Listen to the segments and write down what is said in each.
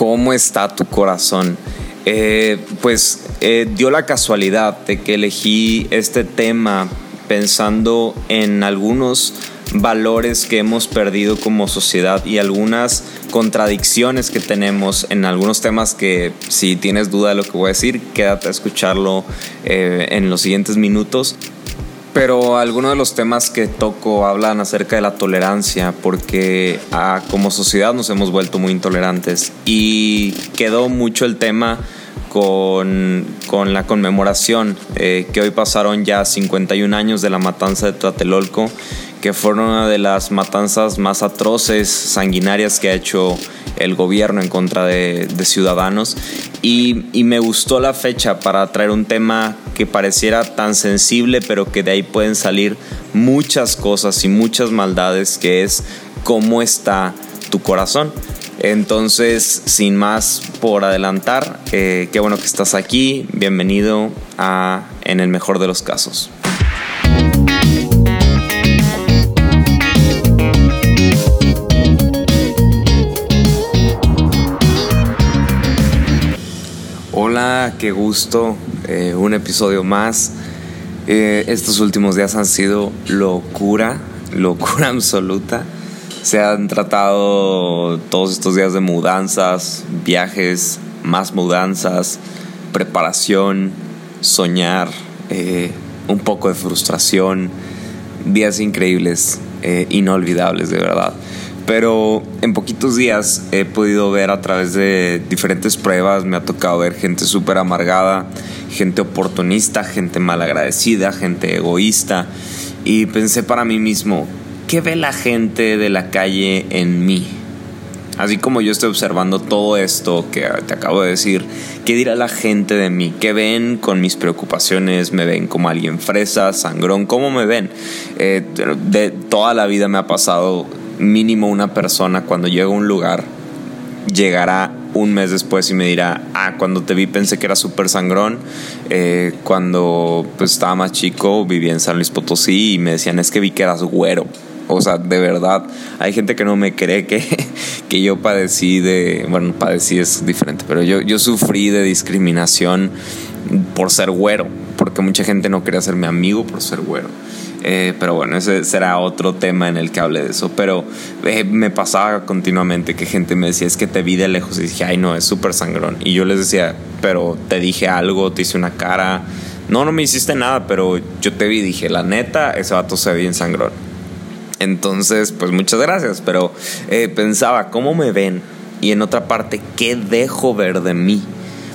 ¿Cómo está tu corazón? Eh, pues eh, dio la casualidad de que elegí este tema pensando en algunos valores que hemos perdido como sociedad y algunas contradicciones que tenemos en algunos temas que si tienes duda de lo que voy a decir, quédate a escucharlo eh, en los siguientes minutos. Pero algunos de los temas que toco hablan acerca de la tolerancia, porque ah, como sociedad nos hemos vuelto muy intolerantes. Y quedó mucho el tema con, con la conmemoración, eh, que hoy pasaron ya 51 años de la matanza de Tlatelolco, que fueron una de las matanzas más atroces, sanguinarias que ha hecho el gobierno en contra de, ciudadanos. Y, y, me gustó la fecha para traer un tema que pareciera tan sensible, pero que de ahí pueden salir muchas cosas y muchas maldades, que es cómo está tu corazón. Entonces, sin más por adelantar, eh, qué bueno que estás aquí. Bienvenido a En el mejor de los casos. Qué gusto. Eh, un episodio más. Eh, estos últimos días han sido locura, locura absoluta. Se han tratado todos estos días de mudanzas, viajes, más mudanzas, preparación, soñar, eh, un poco de frustración, días increíbles, inolvidables de verdad. Pero en poquitos días he podido ver a través de diferentes pruebas, me ha tocado ver gente súper amargada, gente oportunista, gente malagradecida, gente egoísta. Y pensé para mí mismo, ¿qué ve la gente de la calle en mí? Así como yo estoy observando todo esto que te acabo de decir, ¿qué dirá la gente de mí? ¿Qué ven con mis preocupaciones? ¿Me ven como alguien fresa, sangrón? ¿Cómo me ven? Eh, de toda la vida me ha pasado mínimo una persona cuando llega a un lugar, llegará un mes después y me dirá, ah, cuando te vi pensé que era súper sangrón, eh, cuando pues, estaba más chico vivía en San Luis Potosí y me decían, es que vi que eras güero. O sea, de verdad, hay gente que no me cree que, que yo padecí de, bueno, padecí es diferente, pero yo, yo sufrí de discriminación por ser güero, porque mucha gente no quería ser mi amigo por ser güero. Eh, pero bueno, ese será otro tema en el que hable de eso. Pero eh, me pasaba continuamente que gente me decía, es que te vi de lejos y dije, ay no, es súper sangrón. Y yo les decía, pero te dije algo, te hice una cara. No, no me hiciste nada, pero yo te vi y dije, la neta, ese vato se ve bien sangrón. Entonces, pues muchas gracias, pero eh, pensaba, ¿cómo me ven? Y en otra parte, ¿qué dejo ver de mí?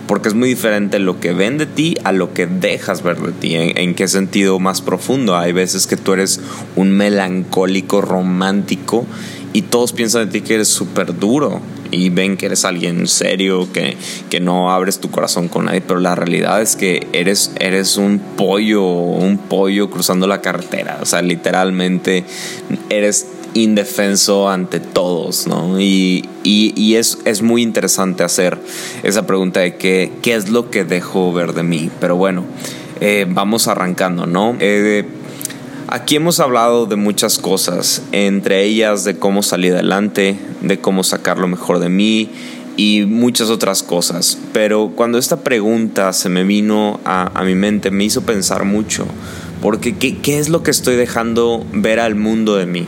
Porque es muy diferente lo que ven de ti a lo que dejas ver de ti. ¿En, qué sentido más profundo? Hay veces que tú eres un melancólico romántico y todos piensan de ti que eres súper duro y ven que eres alguien serio, que, que, no abres tu corazón con nadie, pero la realidad es que eres, eres un pollo, un pollo cruzando la carretera, o sea, literalmente eres indefenso ante todos, ¿no? Y, y, es, es, muy interesante hacer esa pregunta de qué, qué es lo que dejo ver de mí, pero bueno, eh, vamos arrancando, ¿no? Eh, Aquí hemos hablado de muchas cosas, entre ellas de cómo salir adelante, de cómo sacar lo mejor de mí y muchas otras cosas. Pero cuando esta pregunta se me vino a, mi mente, me hizo pensar mucho, porque ¿qué, ¿qué es lo que estoy dejando ver al mundo de mí?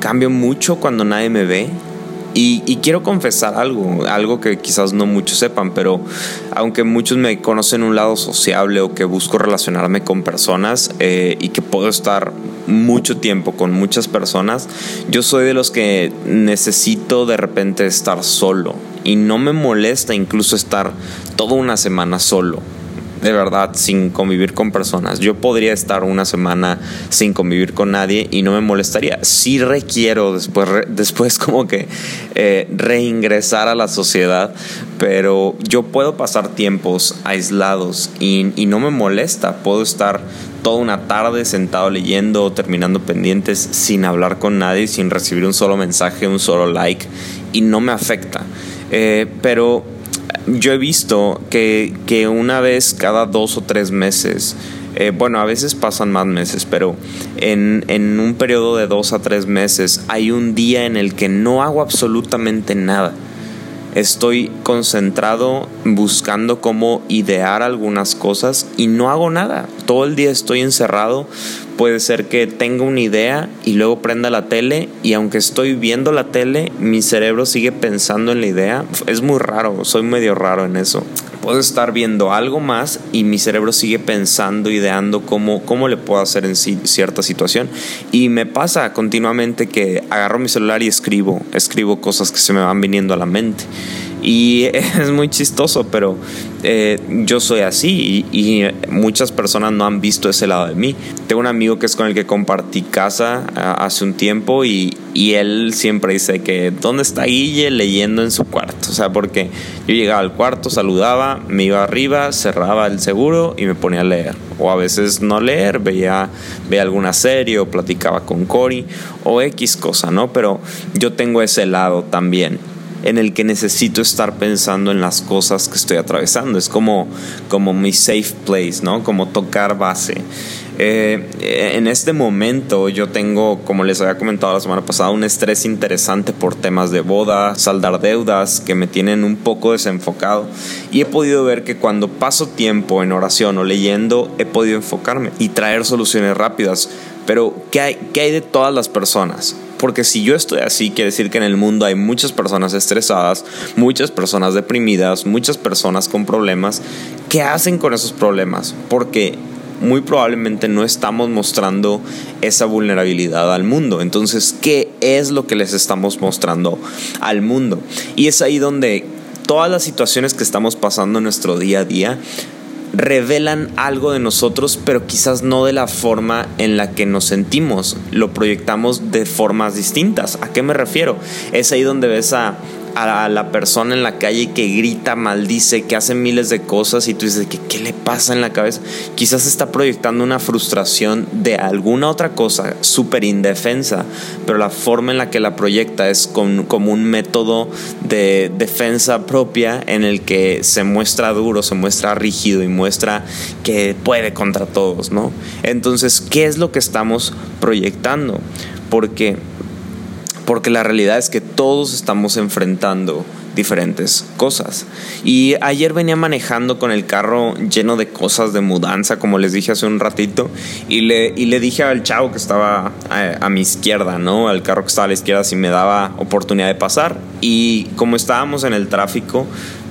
¿Cambio mucho cuando nadie me ve? Y, quiero confesar algo, algo que quizás no muchos sepan, pero aunque muchos me conocen un lado sociable o que busco relacionarme con personas eh, y que puedo estar mucho tiempo con muchas personas, yo soy de los que necesito de repente estar solo y no me molesta incluso estar toda una semana solo de verdad sin convivir con personas. Yo podría estar una semana sin convivir con nadie y no me molestaría. Sí requiero después, después como que eh, reingresar a la sociedad, pero yo puedo pasar tiempos aislados y, y no me molesta. Puedo estar toda una tarde sentado leyendo o terminando pendientes sin hablar con nadie, sin recibir un solo mensaje, un solo like y no me afecta. Eh, pero yo he visto que, una vez cada dos o tres meses, eh, bueno, a veces pasan más meses, pero en, en, un periodo de dos a tres meses hay un día en el que no hago absolutamente nada. Estoy concentrado buscando cómo idear algunas cosas y no hago nada. Todo el día estoy encerrado. Puede ser que tenga una idea y luego prenda la tele y aunque estoy viendo la tele, mi cerebro sigue pensando en la idea. Es muy raro, soy medio raro en eso puedo estar viendo algo más y mi cerebro sigue pensando, ideando cómo, cómo le puedo hacer en cierta situación. Y me pasa continuamente que agarro mi celular y escribo, escribo cosas que se me van viniendo a la mente. Y es muy chistoso, pero eh, yo soy así y, muchas personas no han visto ese lado de mí. Tengo un amigo que es con el que compartí casa hace un tiempo y, y, él siempre dice que ¿dónde está Guille leyendo en su cuarto? O sea, porque yo llegaba al cuarto, saludaba, me iba arriba, cerraba el seguro y me ponía a leer. O a veces no leer, veía, veía alguna serie o platicaba con Cory o X cosa, ¿no? Pero yo tengo ese lado también en el que necesito estar pensando en las cosas que estoy atravesando. Es como, como mi safe place, ¿no? Como tocar base. Eh, en este momento yo tengo, como les había comentado la semana pasada, un estrés interesante por temas de boda, saldar deudas que me tienen un poco desenfocado y he podido ver que cuando paso tiempo en oración o leyendo he podido enfocarme y traer soluciones rápidas. Pero ¿qué hay, qué hay de todas las personas? Porque si yo estoy así, quiere decir que en el mundo hay muchas personas estresadas, muchas personas deprimidas, muchas personas con problemas. ¿Qué hacen con esos problemas? Porque muy probablemente no estamos mostrando esa vulnerabilidad al mundo. Entonces, ¿qué es lo que les estamos mostrando al mundo? Y es ahí donde todas las situaciones que estamos pasando en nuestro día a día revelan algo de nosotros, pero quizás no de la forma en la que nos sentimos. Lo proyectamos de formas distintas. ¿A qué me refiero? Es ahí donde ves a a la persona en la calle que grita, maldice, que hace miles de cosas y tú dices, ¿qué, ¿qué le pasa en la cabeza? Quizás está proyectando una frustración de alguna otra cosa súper indefensa, pero la forma en la que la proyecta es como un método de defensa propia en el que se muestra duro, se muestra rígido y muestra que puede contra todos, ¿no? Entonces, ¿qué es lo que estamos proyectando? Porque porque la realidad es que todos estamos enfrentando diferentes cosas. Y ayer venía manejando con el carro lleno de cosas de mudanza, como les dije hace un ratito, y le, y le dije al chavo que estaba a, mi izquierda, ¿no? Al carro que estaba a la izquierda, si me daba oportunidad de pasar. Y como estábamos en el tráfico,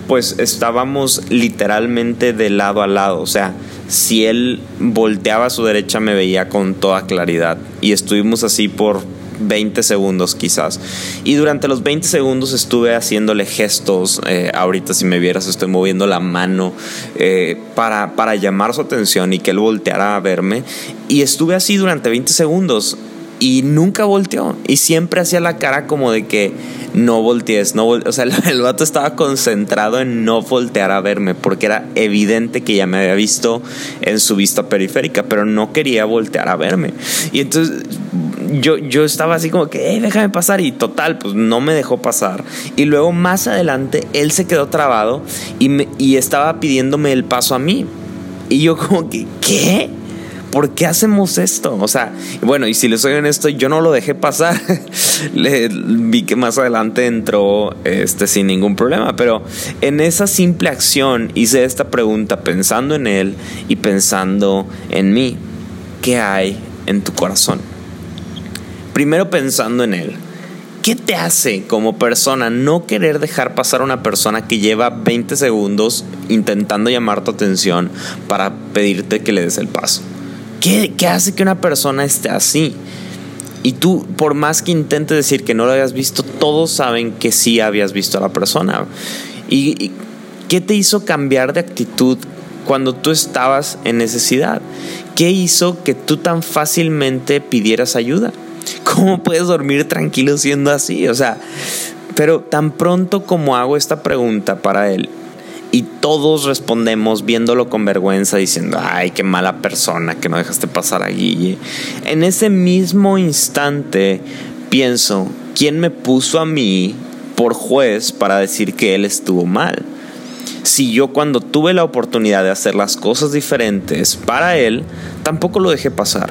pues estábamos literalmente de lado a lado, o sea, si él volteaba a su derecha me veía con toda claridad y estuvimos así por 20 segundos quizás. Y durante los 20 segundos estuve haciéndole gestos, eh, ahorita si me vieras estoy moviendo la mano eh, para, para llamar su atención y que él volteara a verme. Y estuve así durante 20 segundos y nunca volteó. Y siempre hacía la cara como de que no voltees, no O sea, el, el, vato estaba concentrado en no voltear a verme porque era evidente que ya me había visto en su vista periférica, pero no quería voltear a verme. Y entonces yo, yo estaba así como que, hey, déjame pasar. Y total, pues no me dejó pasar. Y luego más adelante él se quedó trabado y, me, y estaba pidiéndome el paso a mí. Y yo como que, ¿qué? ¿Por qué hacemos esto? O sea, bueno, y si les soy honesto, yo no lo dejé pasar. Vi que más adelante entró este, sin ningún problema, pero en esa simple acción hice esta pregunta pensando en él y pensando en mí. ¿Qué hay en tu corazón? Primero pensando en él. ¿Qué te hace como persona no querer dejar pasar a una persona que lleva 20 segundos intentando llamar tu atención para pedirte que le des el paso? ¿Qué, hace que una persona esté así? Y tú, por más que intentes decir que no lo habías visto, todos saben que sí habías visto a la persona. ¿Y, qué te hizo cambiar de actitud cuando tú estabas en necesidad? ¿Qué hizo que tú tan fácilmente pidieras ayuda? ¿Cómo puedes dormir tranquilo siendo así? O sea, pero tan pronto como hago esta pregunta para él, y todos respondemos viéndolo con vergüenza, diciendo, ay, qué mala persona que no dejaste pasar a Guille. En ese mismo instante pienso, ¿quién me puso a mí por juez para decir que él estuvo mal? Si yo cuando tuve la oportunidad de hacer las cosas diferentes para él, tampoco lo dejé pasar?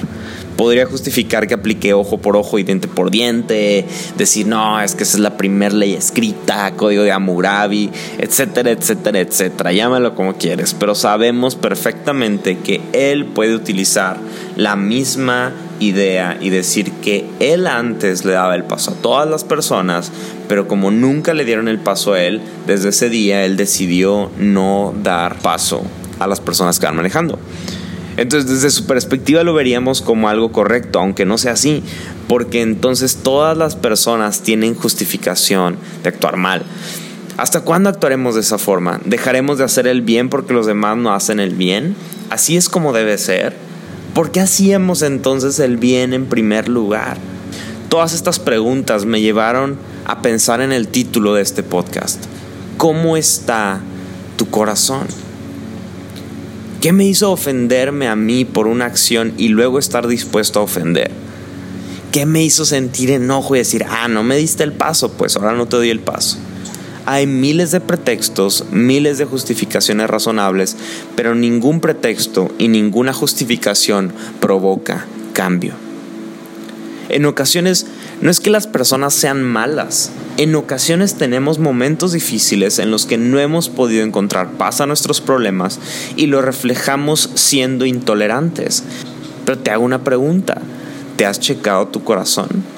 Podría justificar que apliqué ojo por ojo y diente por diente, decir, no, es que esa es la primera ley escrita, código de Amurabi, etcétera, etcétera, etcétera. Llámalo como quieres, pero sabemos perfectamente que él puede utilizar la misma idea y decir que él antes le daba el paso a todas las personas, pero como nunca le dieron el paso a él, desde ese día él decidió no dar paso a las personas que van manejando. Entonces desde su perspectiva lo veríamos como algo correcto, aunque no sea así, porque entonces todas las personas tienen justificación de actuar mal. ¿Hasta cuándo actuaremos de esa forma? ¿Dejaremos de hacer el bien porque los demás no hacen el bien? ¿Así es como debe ser? ¿Por qué hacíamos entonces el bien en primer lugar? Todas estas preguntas me llevaron a pensar en el título de este podcast. ¿Cómo está tu corazón? ¿Qué me hizo ofenderme a mí por una acción y luego estar dispuesto a ofender? ¿Qué me hizo sentir enojo y decir, ah, no me diste el paso, pues ahora no te doy el paso? Hay miles de pretextos, miles de justificaciones razonables, pero ningún pretexto y ninguna justificación provoca cambio. En ocasiones no es que las personas sean malas, en ocasiones tenemos momentos difíciles en los que no hemos podido encontrar paz a nuestros problemas y lo reflejamos siendo intolerantes. Pero te hago una pregunta, ¿te has checado tu corazón?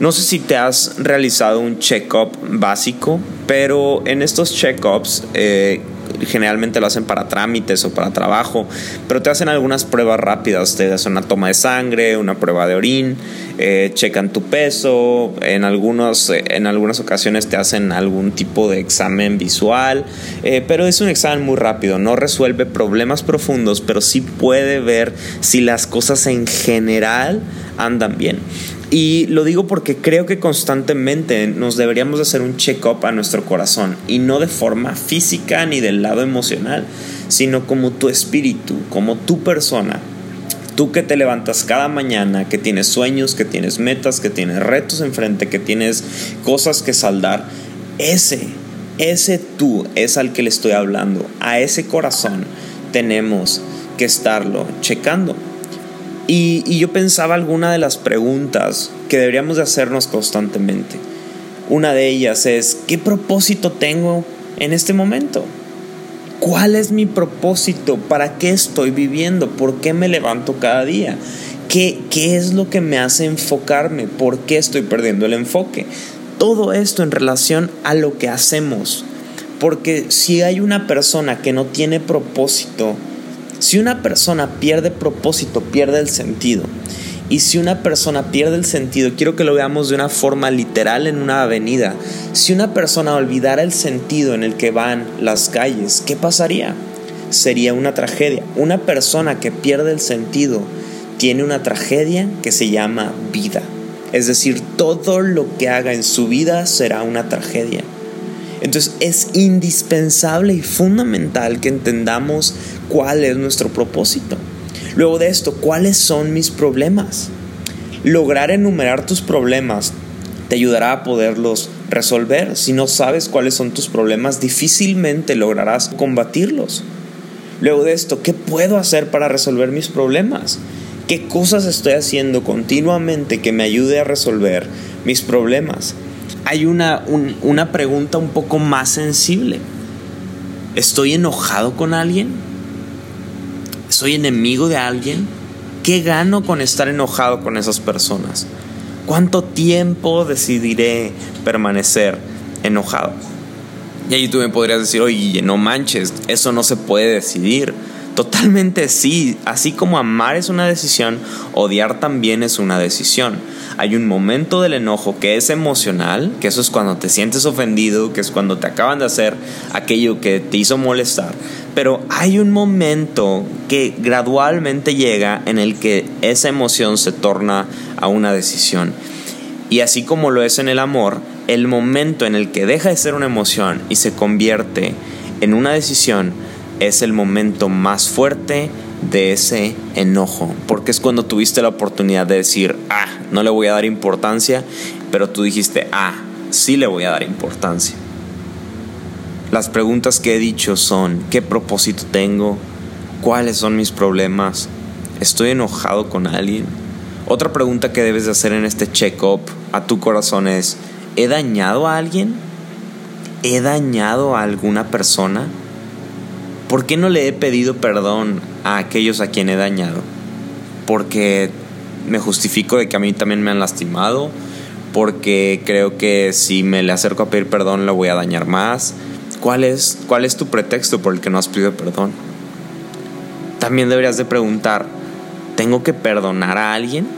No sé si te has realizado un check-up básico, pero en estos check-ups eh, generalmente lo hacen para trámites o para trabajo, pero te hacen algunas pruebas rápidas, te hacen una toma de sangre, una prueba de orín, eh, checan tu peso, en, algunos, eh, en algunas ocasiones te hacen algún tipo de examen visual, pero es un examen muy rápido, no resuelve problemas profundos, pero sí puede ver si las cosas en general andan bien. Y lo digo porque creo que constantemente nos deberíamos hacer un check-up a nuestro corazón y no de forma física ni del lado emocional, sino como tu espíritu, como tu persona. Tú que te levantas cada mañana, que tienes sueños, que tienes metas, que tienes retos enfrente, que tienes cosas que saldar, ese, ese tú es al que le estoy hablando. A ese corazón tenemos que estarlo checando. Y, yo pensaba alguna de las preguntas que deberíamos de hacernos constantemente. Una de ellas es, ¿qué propósito tengo en este momento? ¿Cuál es mi propósito? ¿Para qué estoy viviendo? ¿Por qué me levanto cada día? ¿Qué, ¿Qué es lo que me hace enfocarme? ¿Por qué estoy perdiendo el enfoque? Todo esto en relación a lo que hacemos. Porque si hay una persona que no tiene propósito, si una persona pierde propósito, pierde el sentido. Y si una persona pierde el sentido, quiero que lo veamos de una forma literal en una avenida. Si una persona olvidara el sentido en el que van las calles, ¿qué pasaría? Sería una tragedia. Una persona que pierde el sentido tiene una tragedia que se llama vida. Es decir, todo lo que haga en su vida será una tragedia. Entonces es indispensable y fundamental que entendamos cuál es nuestro propósito. Luego de esto, ¿cuáles son mis problemas? Lograr enumerar tus problemas te ayudará a poderlos resolver. Si no sabes cuáles son tus problemas, difícilmente lograrás combatirlos. Luego de esto, ¿qué puedo hacer para resolver mis problemas? ¿Qué cosas estoy haciendo continuamente que me ayude a resolver mis problemas? hay una, una pregunta un poco más sensible. ¿Estoy enojado con alguien? ¿Soy enemigo de alguien? ¿Qué gano con estar enojado con esas personas? ¿Cuánto tiempo decidiré permanecer enojado? Y ahí tú me podrías decir, oye, no manches, eso no se puede decidir. Totalmente sí, así como amar es una decisión, odiar también es una decisión. Hay un momento del enojo que es emocional, que eso es cuando te sientes ofendido, que es cuando te acaban de hacer aquello que te hizo molestar. Pero hay un momento que gradualmente llega en el que esa emoción se torna a una decisión. Y así como lo es en el amor, el momento en el que deja de ser una emoción y se convierte en una decisión, es el momento más fuerte de ese enojo, porque es cuando tuviste la oportunidad de decir, ah, no le voy a dar importancia, pero tú dijiste, ah, sí le voy a dar importancia. Las preguntas que he dicho son, ¿qué propósito tengo? ¿Cuáles son mis problemas? ¿Estoy enojado con alguien? Otra pregunta que debes de hacer en este check-up a tu corazón es, ¿he dañado a alguien? ¿He dañado a alguna persona? ¿Por qué no le he pedido perdón a aquellos a quien he dañado? Porque me justifico de que a mí también me han lastimado, porque creo que si me le acerco a pedir perdón lo voy a dañar más. ¿Cuál es, cuál es tu pretexto por el que no has pedido perdón? También deberías de preguntar, ¿tengo que perdonar a alguien?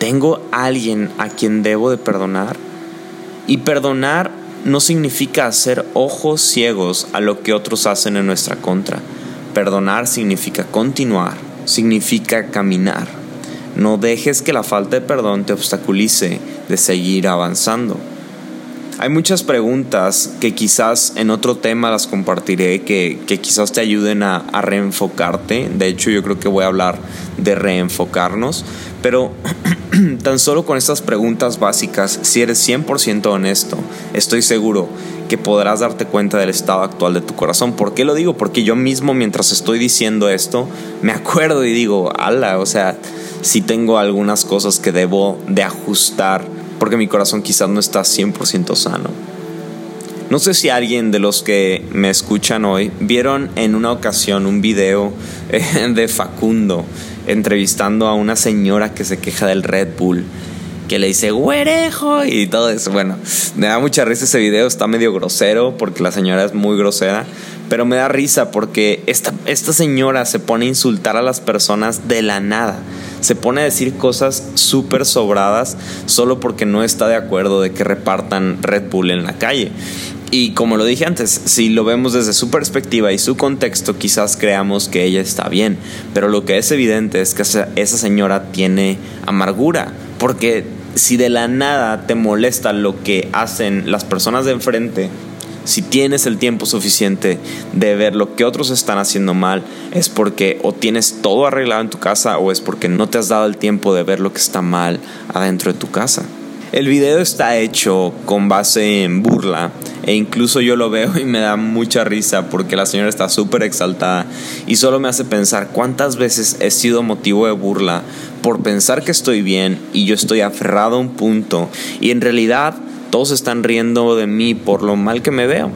¿Tengo alguien a quien debo de perdonar? Y perdonar no significa hacer ojos ciegos a lo que otros hacen en nuestra contra. Perdonar significa continuar, significa caminar. No dejes que la falta de perdón te obstaculice de seguir avanzando. Hay muchas preguntas que quizás en otro tema las compartiré que, quizás te ayuden a, reenfocarte. De hecho, yo creo que voy a hablar de reenfocarnos. Pero tan solo con estas preguntas básicas, si eres 100% honesto, estoy seguro que podrás darte cuenta del estado actual de tu corazón. ¿Por qué lo digo? Porque yo mismo mientras estoy diciendo esto, me acuerdo y digo, ala, o sea, si tengo algunas cosas que debo de ajustar porque mi corazón quizás no está 100% sano. No sé si alguien de los que me escuchan hoy vieron en una ocasión un video eh, de Facundo entrevistando a una señora que se queja del Red Bull, que le dice güerejo y todo eso. Bueno, me da mucha risa ese video, está medio grosero porque la señora es muy grosera, pero me da risa porque esta, esta señora se pone a insultar a las personas de la nada se pone a decir cosas súper sobradas solo porque no está de acuerdo de que repartan Red Bull en la calle. Y como lo dije antes, si lo vemos desde su perspectiva y su contexto, quizás creamos que ella está bien. Pero lo que es evidente es que esa señora tiene amargura. Porque si de la nada te molesta lo que hacen las personas de enfrente, si tienes el tiempo suficiente de ver lo que otros están haciendo mal, es porque o tienes todo arreglado en tu casa o es porque no te has dado el tiempo de ver lo que está mal adentro de tu casa. El video está hecho con base en burla e incluso yo lo veo y me da mucha risa porque la señora está súper exaltada y solo me hace pensar cuántas veces he sido motivo de burla por pensar que estoy bien y yo estoy aferrado a un punto y en realidad todos están riendo de mí por lo mal que me veo.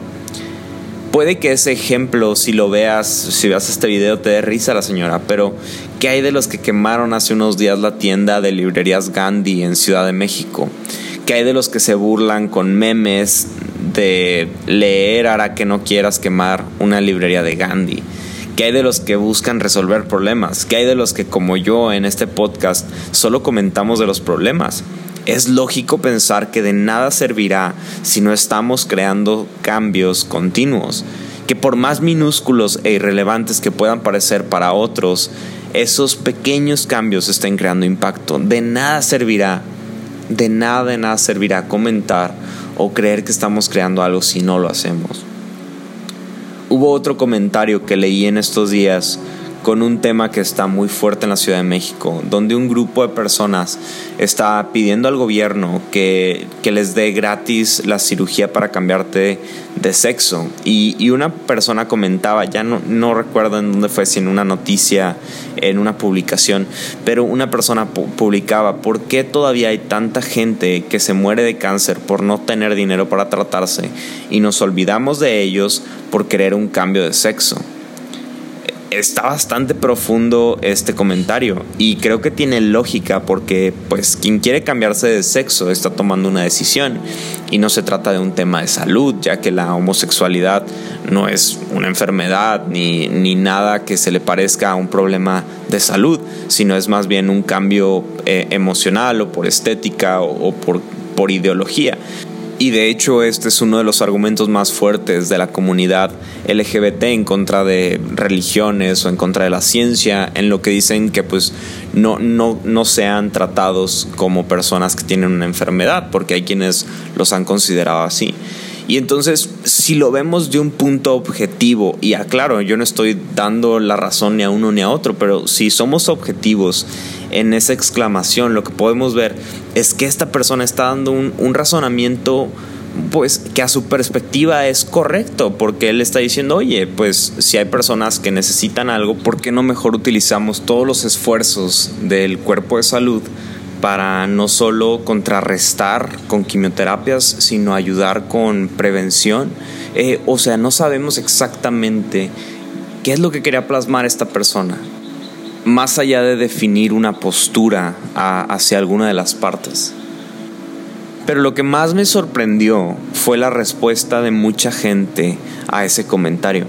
Puede que ese ejemplo, si lo veas, si veas este video, te dé risa la señora, pero ¿qué hay de los que quemaron hace unos días la tienda de librerías Gandhi en Ciudad de México? ¿Qué hay de los que se burlan con memes de leer hará que no quieras quemar una librería de Gandhi? ¿Qué hay de los que buscan resolver problemas? ¿Qué hay de los que como yo en este podcast solo comentamos de los problemas? Es lógico pensar que de nada servirá si no estamos creando cambios continuos, que por más minúsculos e irrelevantes que puedan parecer para otros, esos pequeños cambios estén creando impacto. De nada servirá, de nada, de nada servirá comentar o creer que estamos creando algo si no lo hacemos. Hubo otro comentario que leí en estos días con un tema que está muy fuerte en la Ciudad de México, donde un grupo de personas está pidiendo al gobierno que, les dé gratis la cirugía para cambiarte de sexo. Y, una persona comentaba, ya no, no recuerdo en dónde fue, si en una noticia, en una publicación, pero una persona publicaba, ¿por qué todavía hay tanta gente que se muere de cáncer por no tener dinero para tratarse y nos olvidamos de ellos por querer un cambio de sexo? Está bastante profundo este comentario y creo que tiene lógica porque pues quien quiere cambiarse de sexo está tomando una decisión y no se trata de un tema de salud ya que la homosexualidad no es una enfermedad ni, ni nada que se le parezca a un problema de salud sino es más bien un cambio eh, emocional o por estética o, o por, por ideología y de hecho este es uno de los argumentos más fuertes de la comunidad LGBT en contra de religiones o en contra de la ciencia, en lo que dicen que pues no, no, no sean tratados como personas que tienen una enfermedad, porque hay quienes los han considerado así. Y entonces, si lo vemos de un punto objetivo, y aclaro, yo no estoy dando la razón ni a uno ni a otro, pero si somos objetivos en esa exclamación, lo que podemos ver es que esta persona está dando un, razonamiento pues que a su perspectiva es correcto, porque él está diciendo, oye, pues si hay personas que necesitan algo, ¿por qué no mejor utilizamos todos los esfuerzos del cuerpo de salud para no solo contrarrestar con quimioterapias, sino ayudar con prevención? Eh, o sea, no sabemos exactamente qué es lo que quería plasmar esta persona, más allá de definir una postura hacia alguna de las partes. Pero lo que más me sorprendió fue la respuesta de mucha gente a ese comentario.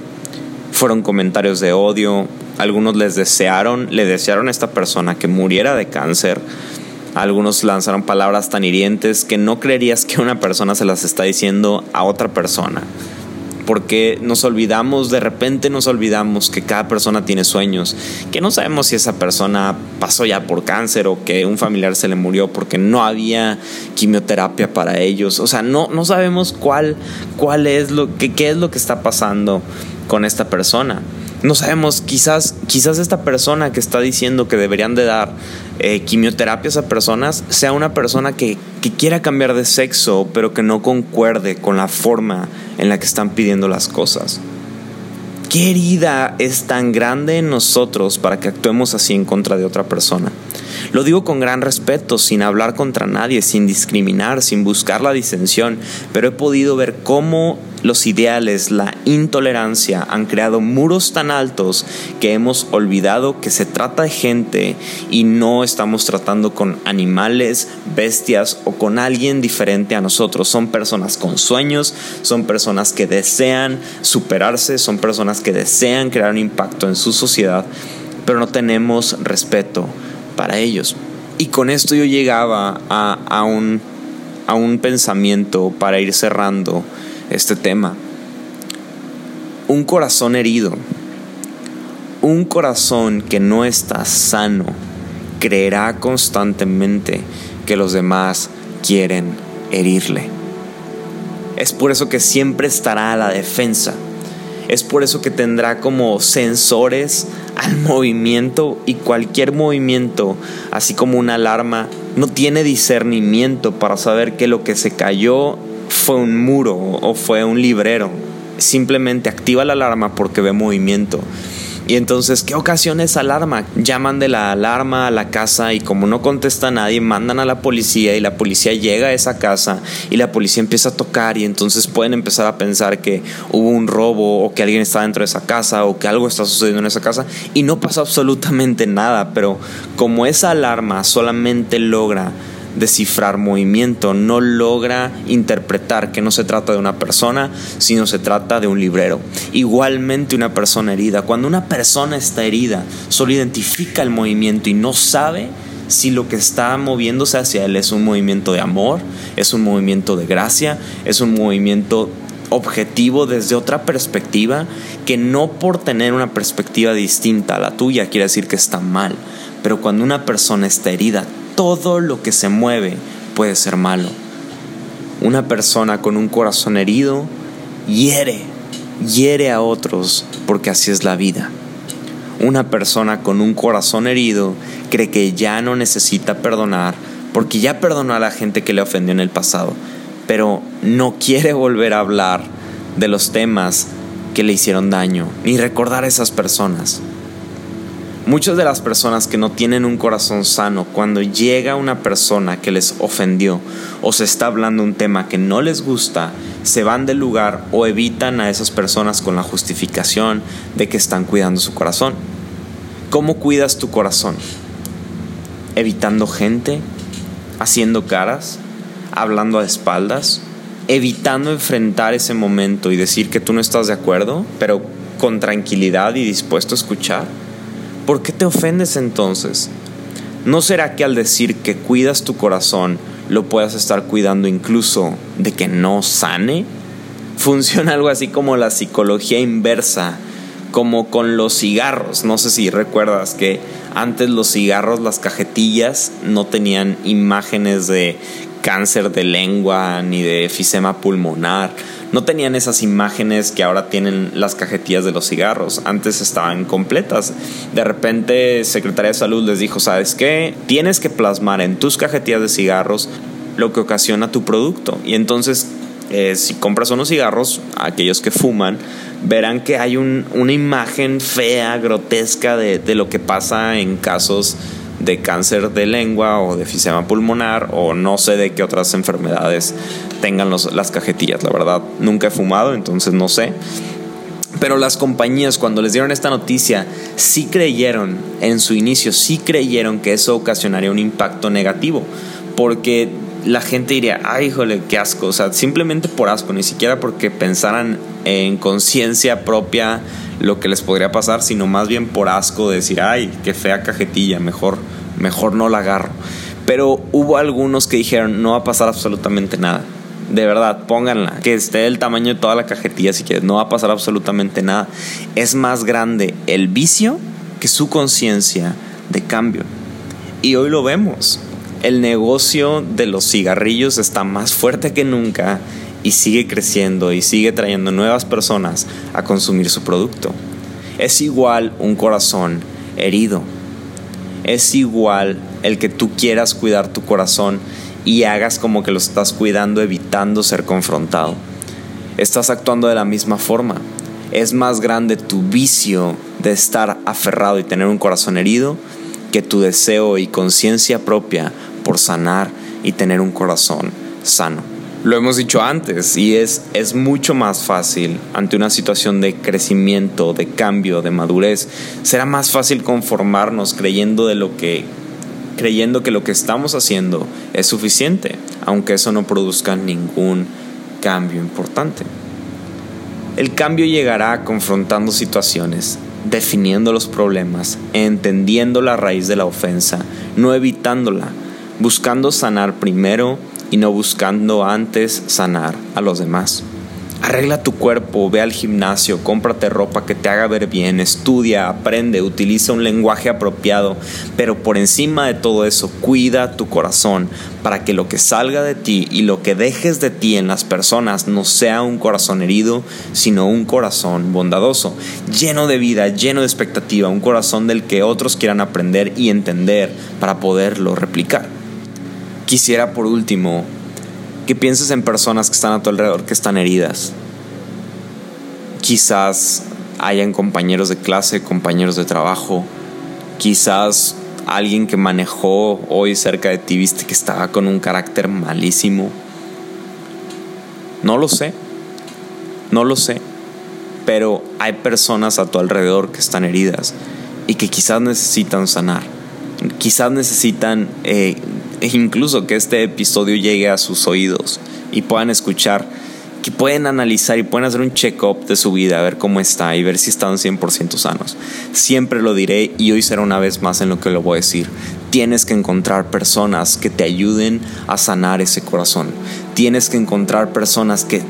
Fueron comentarios de odio, algunos les desearon, le desearon a esta persona que muriera de cáncer. Algunos lanzaron palabras tan hirientes que no creerías que una persona se las está diciendo a otra persona porque nos olvidamos, de repente nos olvidamos que cada persona tiene sueños, que no sabemos si esa persona pasó ya por cáncer o que un familiar se le murió porque no había quimioterapia para ellos, o sea, no, no sabemos cuál, cuál es lo que, qué es lo que está pasando con esta persona. No sabemos, quizás, quizás esta persona que está diciendo que deberían de dar eh, quimioterapias a personas sea una persona que, que quiera cambiar de sexo, pero que no concuerde con la forma en la que están pidiendo las cosas. ¿Qué herida es tan grande en nosotros para que actuemos así en contra de otra persona? Lo digo con gran respeto, sin hablar contra nadie, sin discriminar, sin buscar la disensión, pero he podido ver cómo los ideales, la intolerancia han creado muros tan altos que hemos olvidado que se trata de gente y no estamos tratando con animales, bestias o con alguien diferente a nosotros. Son personas con sueños, son personas que desean superarse, son personas que desean crear un impacto en su sociedad, pero no tenemos respeto para ellos. Y con esto yo llegaba a, un, a un pensamiento para ir cerrando este tema. Un corazón herido, un corazón que no está sano, creerá constantemente que los demás quieren herirle. Es por eso que siempre estará a la defensa. Es por eso que tendrá como sensores al movimiento y cualquier movimiento, así como una alarma, no tiene discernimiento para saber que lo que se cayó fue un muro o fue un librero. Simplemente activa la alarma porque ve movimiento. Y entonces, ¿qué ocasiona esa alarma? Llaman de la alarma a la casa y como no contesta nadie, mandan a la policía y la policía llega a esa casa y la policía empieza a tocar y entonces pueden empezar a pensar que hubo un robo o que alguien está dentro de esa casa o que algo está sucediendo en esa casa y no pasa absolutamente nada, pero como esa alarma solamente logra descifrar movimiento, no logra interpretar que no se trata de una persona, sino se trata de un librero. Igualmente una persona herida, cuando una persona está herida, solo identifica el movimiento y no sabe si lo que está moviéndose hacia él es un movimiento de amor, es un movimiento de gracia, es un movimiento objetivo desde otra perspectiva, que no por tener una perspectiva distinta a la tuya quiere decir que está mal. Pero cuando una persona está herida, todo lo que se mueve puede ser malo. Una persona con un corazón herido hiere, hiere a otros porque así es la vida. Una persona con un corazón herido cree que ya no necesita perdonar porque ya perdonó a la gente que le ofendió en el pasado, pero no quiere volver a hablar de los temas que le hicieron daño, ni recordar a esas personas. Muchas de las personas que no tienen un corazón sano, cuando llega una persona que les ofendió o se está hablando un tema que no les gusta, se van del lugar o evitan a esas personas con la justificación de que están cuidando su corazón. ¿Cómo cuidas tu corazón? Evitando gente, haciendo caras, hablando a espaldas, evitando enfrentar ese momento y decir que tú no estás de acuerdo, pero con tranquilidad y dispuesto a escuchar ¿Por qué te ofendes entonces? ¿No será que al decir que cuidas tu corazón lo puedas estar cuidando incluso de que no sane? Funciona algo así como la psicología inversa, como con los cigarros. No sé si recuerdas que antes los cigarros, las cajetillas, no tenían imágenes de cáncer de lengua ni de efisema pulmonar no tenían esas imágenes que ahora tienen las cajetillas de los cigarros. Antes estaban completas. De repente, Secretaría de Salud les dijo, ¿sabes qué? Tienes que plasmar en tus cajetillas de cigarros lo que ocasiona tu producto. Y entonces eh, si compras unos cigarros, aquellos que fuman, verán que hay una imagen fea, grotesca de, de, lo que pasa en casos de cáncer de lengua o de enfisema pulmonar o no sé de qué otras enfermedades tengan las cajetillas. La verdad, nunca he fumado, entonces no sé. Pero las compañías cuando les dieron esta noticia sí creyeron en su inicio, sí creyeron que eso ocasionaría un impacto negativo, porque la gente diría, ay, híjole, qué asco, o sea, simplemente por asco, ni siquiera porque pensaran en conciencia propia lo que les podría pasar, sino más bien por asco de decir, ay, qué fea cajetilla, mejor, mejor no la agarro. Pero hubo algunos que dijeron, no va a pasar absolutamente nada de verdad, pónganla. Que esté del tamaño de toda la cajetilla si quieres. No va a pasar absolutamente nada. Es más grande el vicio que su conciencia de cambio. Y hoy lo vemos. El negocio de los cigarrillos está más fuerte que nunca y sigue creciendo y sigue trayendo nuevas personas a consumir su producto. Es igual un corazón herido. Es igual el que tú quieras cuidar tu corazón y hagas como que lo estás cuidando evitando ser confrontado. Estás actuando de la misma forma. Es más grande tu vicio de estar aferrado y tener un corazón herido que tu deseo y conciencia propia por sanar y tener un corazón sano. Lo hemos dicho antes y es, es mucho más fácil ante una situación de crecimiento, de cambio, de madurez. Será más fácil conformarnos creyendo de lo que creyendo que lo que estamos haciendo es suficiente, aunque eso no produzca ningún cambio importante. El cambio llegará confrontando situaciones, definiendo los problemas, entendiendo la raíz de la ofensa, no evitándola, buscando sanar primero y no buscando antes sanar a los demás. Arregla tu cuerpo, ve al gimnasio, cómprate ropa que te haga ver bien, estudia, aprende, utiliza un lenguaje apropiado, pero por encima de todo eso, cuida tu corazón para que lo que salga de ti y lo que dejes de ti en las personas no sea un corazón herido, sino un corazón bondadoso, lleno de vida, lleno de expectativa, un corazón del que otros quieran aprender y entender para poderlo replicar. Quisiera por último que pienses en personas que están a tu alrededor que están heridas. Quizás hayan compañeros de clase, compañeros de trabajo, quizás alguien que manejó hoy cerca de ti, viste que estaba con un carácter malísimo. No lo sé, no lo sé, pero hay personas a tu alrededor que están heridas y que quizás necesitan sanar, quizás necesitan eh, incluso que este episodio llegue a sus oídos y puedan escuchar, que pueden analizar y pueden hacer un check-up de su vida, a ver cómo está y ver si están 100% sanos. Siempre lo diré y hoy será una vez más en lo que lo voy a decir. Tienes que encontrar personas que te ayuden a sanar ese corazón. Tienes que encontrar personas que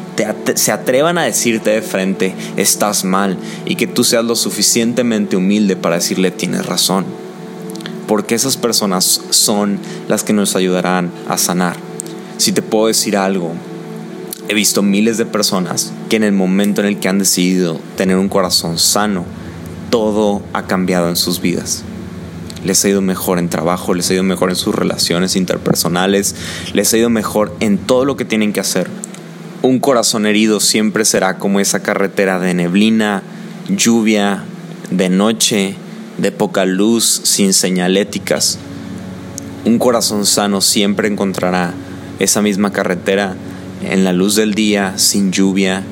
se atrevan a decirte de frente, estás mal, y que tú seas lo suficientemente humilde para decirle, tienes razón porque esas personas son las que nos ayudarán a sanar. Si te puedo decir algo, he visto miles de personas que en el momento en el que han decidido tener un corazón sano, todo ha cambiado en sus vidas. Les ha ido mejor en trabajo, les ha ido mejor en sus relaciones interpersonales, les ha ido mejor en todo lo que tienen que hacer. Un corazón herido siempre será como esa carretera de neblina, lluvia, de noche, de poca luz, sin señaléticas. Un corazón sano siempre encontrará esa misma carretera en la luz del día, sin lluvia,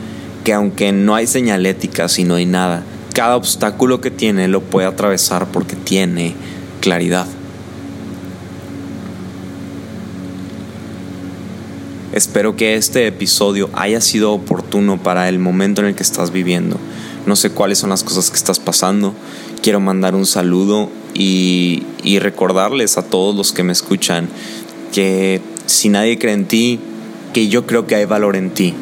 que aunque no hay señaléticas y no hay nada, cada obstáculo que tiene lo puede atravesar porque tiene claridad. Espero que este episodio haya sido oportuno para el momento en el que estás viviendo. No sé cuáles son las cosas que estás pasando, quiero mandar un saludo y, recordarles a todos los que me escuchan que si nadie cree en ti, que yo creo que hay valor en ti.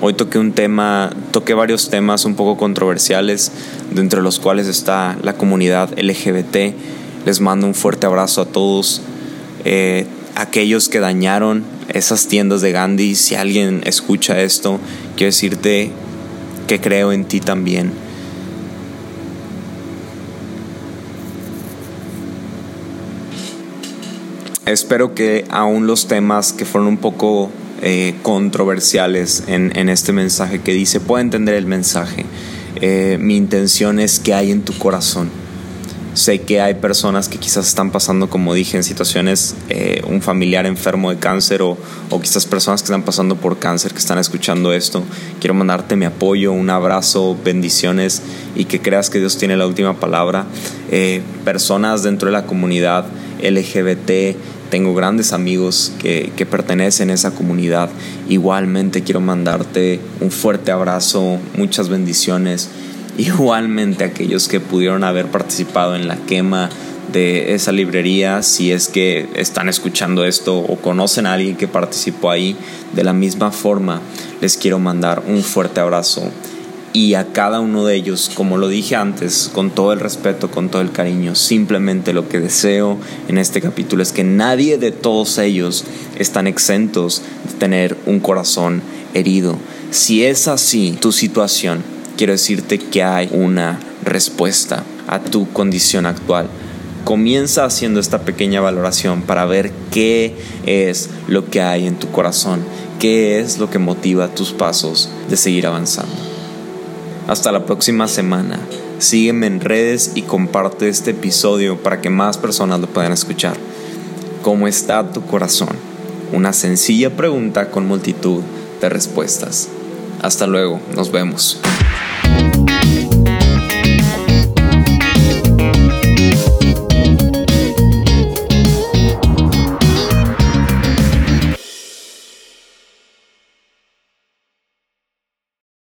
Hoy toqué un tema, toqué varios temas un poco controversiales, de los cuales está la comunidad LGBT. Les mando un fuerte abrazo a todos. Eh, aquellos que dañaron esas tiendas de Gandhi, si alguien escucha esto, quiero decirte que creo en ti también Espero que aún los temas que fueron un poco eh, controversiales en, en, este mensaje que dice, puedo entender el mensaje, eh, mi intención es que hay en tu corazón Sé que hay personas que quizás están pasando, como dije, en situaciones, eh, un familiar enfermo de cáncer o, o, quizás personas que están pasando por cáncer, que están escuchando esto. Quiero mandarte mi apoyo, un abrazo, bendiciones y que creas que Dios tiene la última palabra. Eh, personas dentro de la comunidad LGBT, tengo grandes amigos que, pertenecen a esa comunidad. Igualmente quiero mandarte un fuerte abrazo, muchas bendiciones. Igualmente aquellos que pudieron haber participado en la quema de esa librería, si es que están escuchando esto o conocen a alguien que participó ahí, de la misma forma les quiero mandar un fuerte abrazo y a cada uno de ellos, como lo dije antes, con todo el respeto, con todo el cariño, simplemente lo que deseo en este capítulo es que nadie de todos ellos están exentos de tener un corazón herido. Si es así tu situación, quiero decirte que hay una respuesta a tu condición actual. Comienza haciendo esta pequeña valoración para ver qué es lo que hay en tu corazón, qué es lo que motiva tus pasos de seguir avanzando. Hasta la próxima semana. Sígueme en redes y comparte este episodio para que más personas lo puedan escuchar. ¿Cómo está tu corazón? Una sencilla pregunta con multitud de respuestas. Hasta luego, nos vemos.